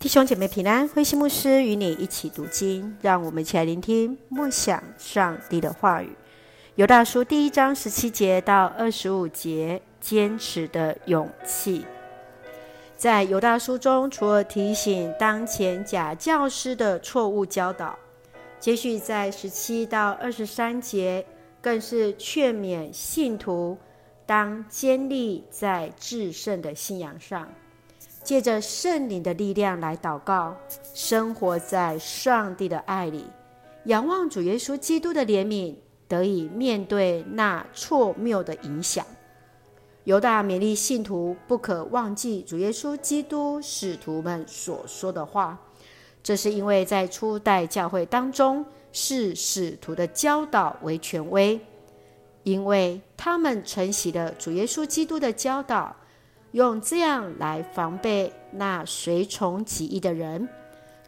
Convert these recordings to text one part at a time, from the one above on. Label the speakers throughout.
Speaker 1: 弟兄姐妹平安，慧馨牧师与你一起读经，让我们一起来聆听默想上帝的话语。犹大书第一章十七节到二十五节，坚持的勇气。在犹大书中，除了提醒当前假教师的错误教导，接续在十七到二十三节，更是劝勉信徒当坚立在至圣的信仰上。借着圣灵的力量来祷告，生活在上帝的爱里，仰望主耶稣基督的怜悯，得以面对那错谬的影响。犹大勉励信徒不可忘记主耶稣基督使徒们所说的话，这是因为在初代教会当中，视使徒的教导为权威，因为他们承袭了主耶稣基督的教导。用这样来防备那随从己意的人，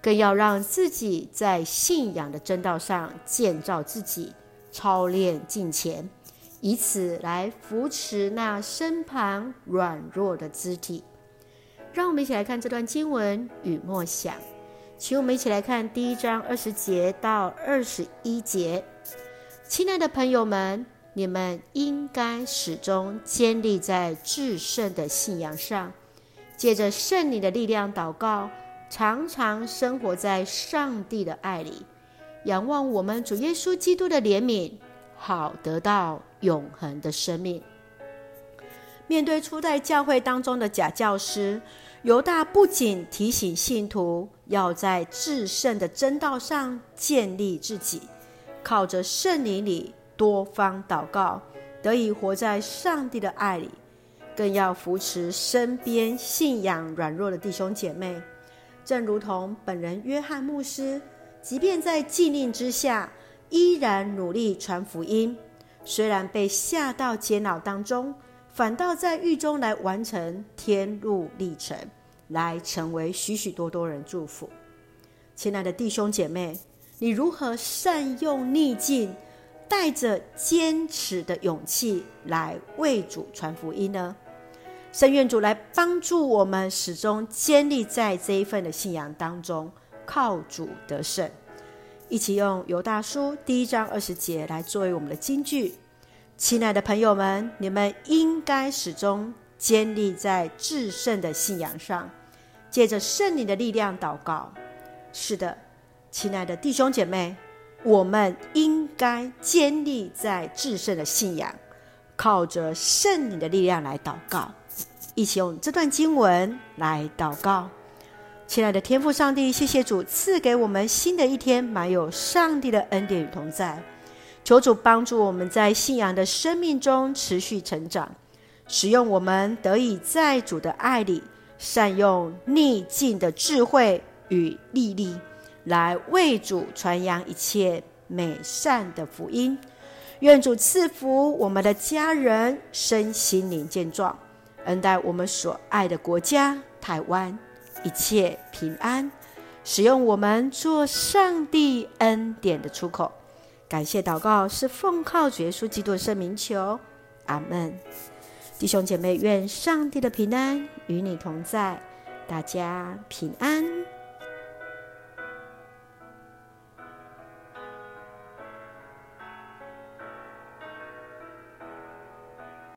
Speaker 1: 更要让自己在信仰的正道上建造自己，操练敬虔，以此来扶持那身旁软弱的肢体。让我们一起来看这段经文与默想，请我们一起来看第一章二十节到二十一节。亲爱的朋友们。你们应该始终坚立在至圣的信仰上，借着圣灵的力量祷告，常常生活在上帝的爱里，仰望我们主耶稣基督的怜悯，好得到永恒的生命。面对初代教会当中的假教师，犹大不仅提醒信徒要在至圣的真道上建立自己，靠着圣灵里。多方祷告，得以活在上帝的爱里，更要扶持身边信仰软弱的弟兄姐妹。正如同本人约翰牧师，即便在禁令之下，依然努力传福音。虽然被下到监牢当中，反倒在狱中来完成天路历程，来成为许许多多人祝福。亲爱的弟兄姐妹，你如何善用逆境？带着坚持的勇气来为主传福音呢？圣愿主来帮助我们，始终坚立在这一份的信仰当中，靠主得胜。一起用犹大书第一章二十节来作为我们的金句。亲爱的朋友们，你们应该始终坚立在至圣的信仰上，借着圣灵的力量祷告。是的，亲爱的弟兄姐妹。我们应该坚立在至圣的信仰，靠着圣灵的力量来祷告。一起用这段经文来祷告。亲爱的天父上帝，谢谢主赐给我们新的一天，满有上帝的恩典与同在。求主帮助我们在信仰的生命中持续成长，使用我们得以在主的爱里，善用逆境的智慧与毅力。来为主传扬一切美善的福音，愿主赐福我们的家人身心灵健壮，恩待我们所爱的国家台湾一切平安，使用我们做上帝恩典的出口。感谢祷告是奉靠主耶稣基督的圣名求，阿门。弟兄姐妹，愿上帝的平安与你同在，大家平安。